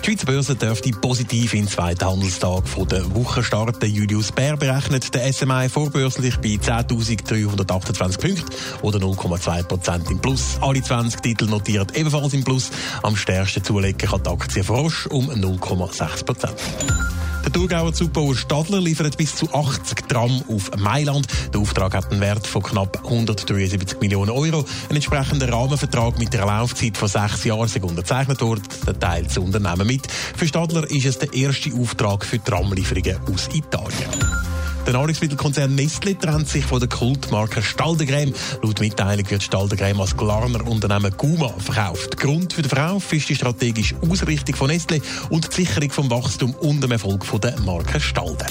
Die Schweizer Börse dürfte positiv in den zweiten Handelstag der Woche starten. Julius Bär berechnet der SMI vorbörslich bei 10.328 Punkten oder 0,2 Prozent im Plus. Alle 20 Titel notiert ebenfalls im Plus. Am stärksten zulegen kann die Aktie Frosch um 0,6 Prozent. Der Thurgauer Zubauer Stadler liefert bis zu 80 Tram auf Mailand. Der Auftrag hat einen Wert von knapp 173 Millionen Euro. Ein entsprechender Rahmenvertrag mit einer Laufzeit von sechs Jahren ist unterzeichnet worden. Der teilt das Unternehmen mit. Für Stadler ist es der erste Auftrag für Tramlieferungen aus Italien. Der Nahrungsmittelkonzern Nestle trennt sich von der Kultmarke Staldegräm. Laut Mitteilung wird Staldegräm als Glarner Unternehmen Guma verkauft. Grund für den Verkauf ist die strategische Ausrichtung von Nestle und die Sicherung vom Wachstum und dem Erfolg der Marke Stalde.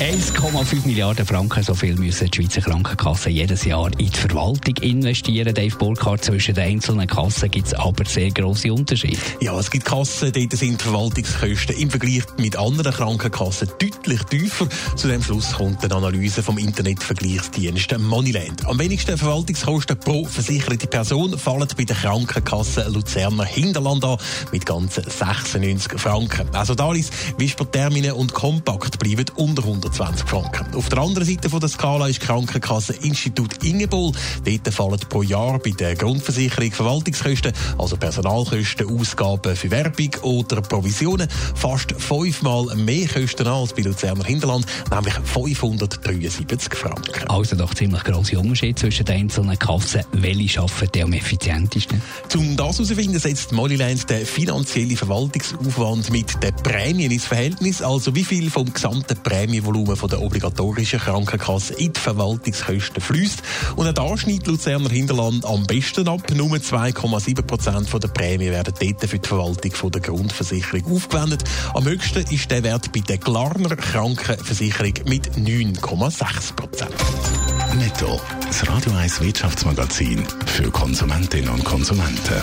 1,5 Milliarden Franken, so viel müssen die Schweizer Krankenkassen jedes Jahr in die Verwaltung investieren. Dave Burkhardt, zwischen den einzelnen Kassen gibt es aber sehr grosse Unterschiede. Ja, es gibt Kassen, dort sind die Verwaltungskosten im Vergleich mit anderen Krankenkassen deutlich tiefer. Zu dem Schluss kommt eine Analyse vom Internetvergleichsdienst Moneyland. Am wenigsten Verwaltungskosten pro versicherte Person fallen bei der Krankenkasse Luzerner Hinterland an, mit ganzen 96 Franken. Also Dalis, Wisper und Kompakt bleiben unter 120 Franken. Auf der anderen Seite der Skala ist die Krankenkasse Institut Ingebol. Dort fallen pro Jahr bei der Grundversicherung Verwaltungskosten, also Personalkosten, Ausgaben für Werbung oder Provisionen, fast fünfmal mehr Kosten als bei Luzerner Hinterland, nämlich 573 Franken. Also doch ziemlich grosse Unterschied zwischen den einzelnen Kassen. Welche arbeiten am effizientesten? Um das herauszufinden, setzt Mollyland den finanziellen Verwaltungsaufwand mit den Prämien ins Verhältnis, also wie viel vom gesamten Prämienvolumen von der obligatorischen Krankenkasse in die Verwaltungskosten fließt. Und da schneidet Luzerner Hinterland am besten ab. Nur 2,7 Prozent der Prämie werden dort für die Verwaltung von der Grundversicherung aufgewendet. Am höchsten ist der Wert bei der Glarner Krankenversicherung mit 9,6 Prozent. Netto. Das Radio 1 Wirtschaftsmagazin für Konsumentinnen und Konsumenten.